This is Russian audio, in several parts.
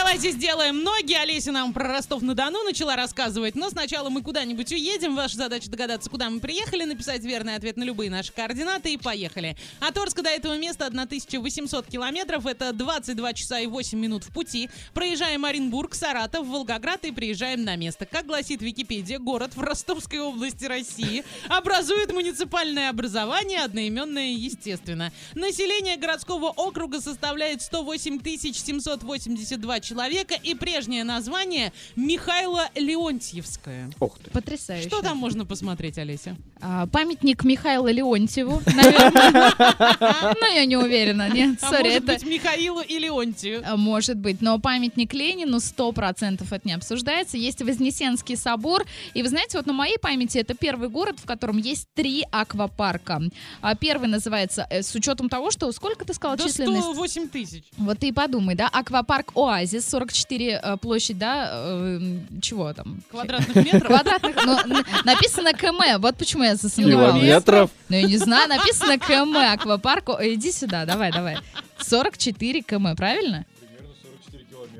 давайте сделаем ноги. Олеся нам про Ростов-на-Дону начала рассказывать. Но сначала мы куда-нибудь уедем. Ваша задача догадаться, куда мы приехали, написать верный ответ на любые наши координаты и поехали. От Орска до этого места 1800 километров. Это 22 часа и 8 минут в пути. Проезжаем Оренбург, Саратов, Волгоград и приезжаем на место. Как гласит Википедия, город в Ростовской области России образует муниципальное образование, одноименное естественно. Население городского округа составляет 108 782 человека и прежнее название Михайло Леонтьевское. Ух ты. Потрясающе. Что там можно посмотреть, Олеся? А, памятник Михаилу Леонтьеву, наверное. Но я не уверена. Нет, А может это... быть Михаилу и Леонтию? А, Может быть, но памятник Ленину 100% это не обсуждается. Есть Вознесенский собор. И вы знаете, вот на моей памяти это первый город, в котором есть три аквапарка. А Первый называется, э, с учетом того, что сколько ты сказала численность? 108 тысяч. Вот ты и подумай, да, аквапарк Оазис, 44 э, площадь, да, э, чего там? Квадратных метров. Квадратных, ну, написано КМ, вот почему я засомневалась. Километров. Ну, я не знаю, написано КМ, аквапарк, О, иди сюда, давай, давай. 44 км, правильно?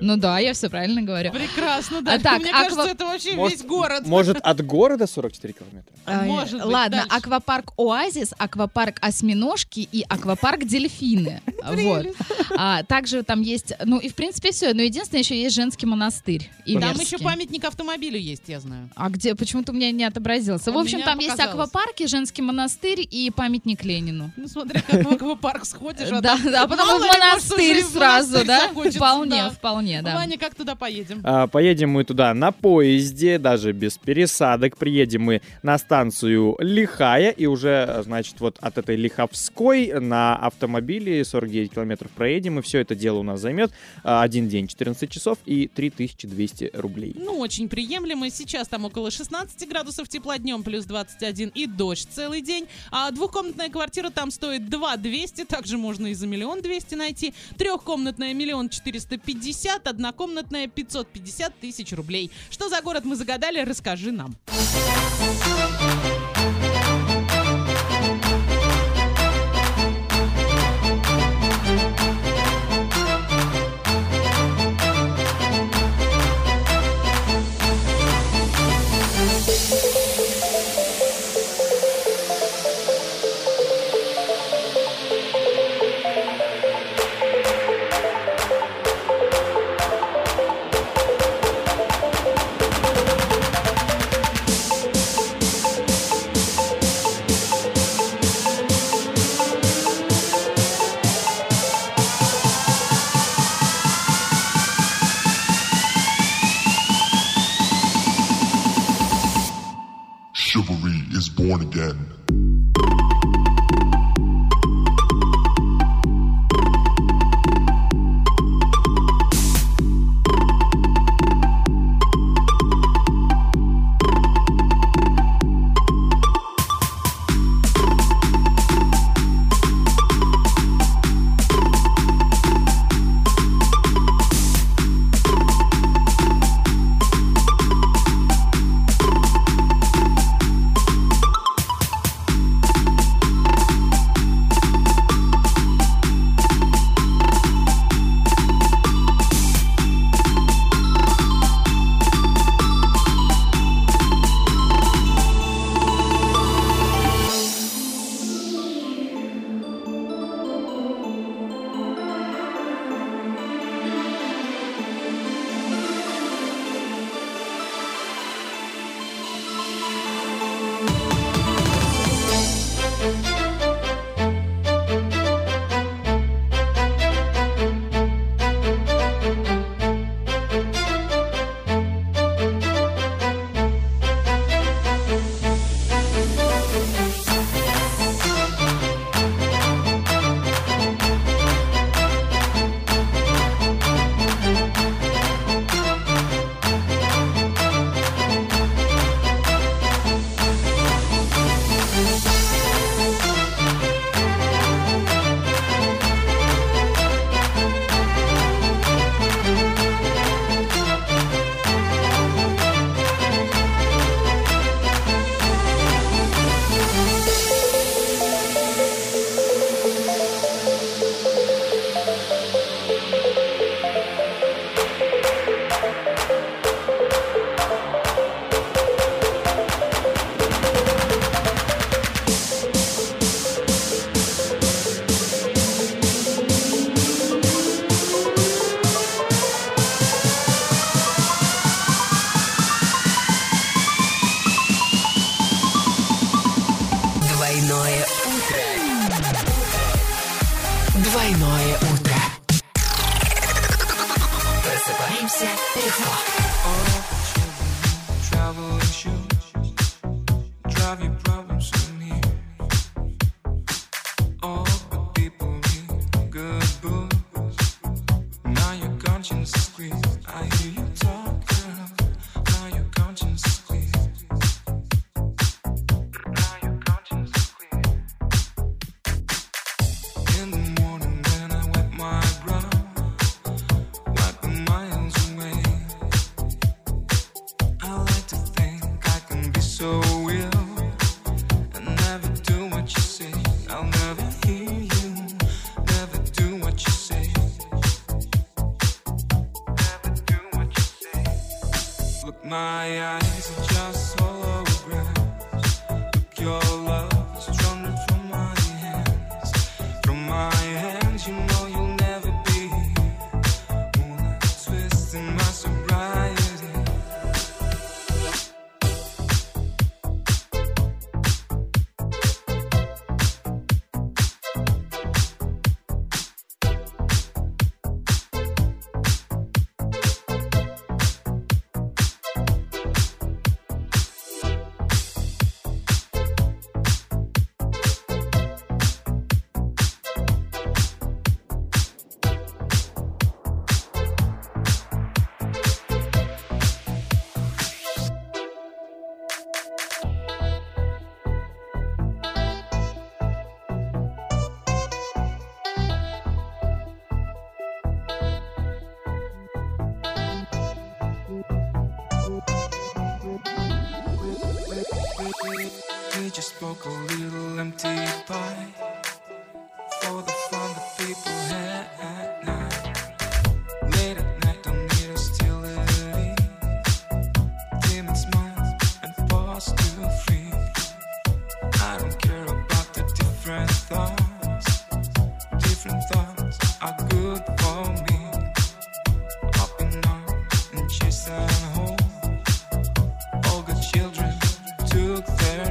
Ну да, я все правильно говорю. Прекрасно, да. А так, Мне аква- кажется, это вообще Может, весь город. Может, от города 44 километра? А, может быть, Ладно, дальше. аквапарк Оазис, аквапарк Осьминожки и аквапарк Дельфины. Вот. А, также там есть, ну и в принципе все. Но единственное, еще есть женский монастырь. Там Иверский. еще памятник автомобилю есть, я знаю. А где? Почему-то у меня не отобразился. В общем, там есть аквапарки, женский монастырь и памятник Ленину. Ну, смотри, как в аквапарк сходишь. а Да, там- да, а потом и в монастырь и сразу, да? захочется, Вполне, вполне, да. Ваня, как туда поедем? А, Поедем мы туда на поезде, даже без пересадок. Приедем мы на станцию Лихая. И уже, значит, вот от этой Лиховской на автомобиле 49 километров проедем. И все это дело у нас займет а, один день, 14 часов и 3200 рублей. Ну, очень приемлемо. Сейчас там около 16 градусов тепла днем, плюс 21 и дождь целый день. А двухкомнатная квартира там стоит 2 200, также можно и за миллион двести найти. Трехкомнатная миллион 450, однокомнатная 550 тысяч рублей. Что за город мы загадали, расскажи нам. Again. music before. Oh. So just spoke a little empty pie for the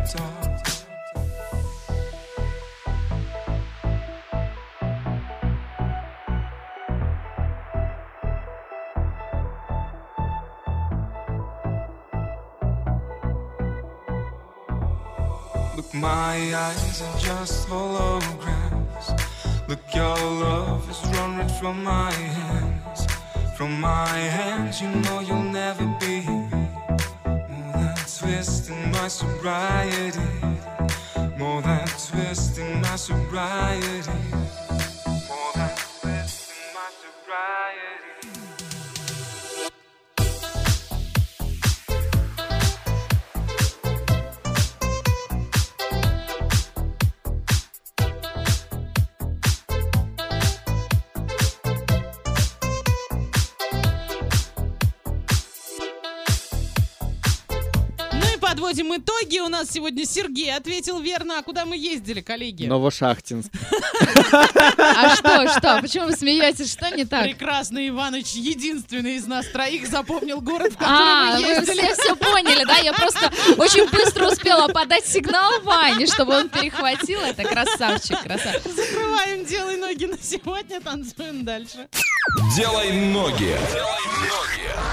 Look, my eyes are just holograms. Look, your love is run right from my hands. From my hands, you know you'll never be twist in my sobriety. More than twisting twist in my sobriety. Подводим итоги. У нас сегодня Сергей ответил верно. А куда мы ездили, коллеги? Новошахтинск. А что, что? Почему вы смеетесь? Что не так? Прекрасный Иваныч, единственный из нас троих, запомнил город, в который А, мы вы ездили. все, все поняли, да? Я просто очень быстро успела подать сигнал Ване, чтобы он перехватил это. Красавчик, красавчик. Закрываем «Делай ноги» на сегодня, танцуем дальше. Делай ноги. Делай ноги.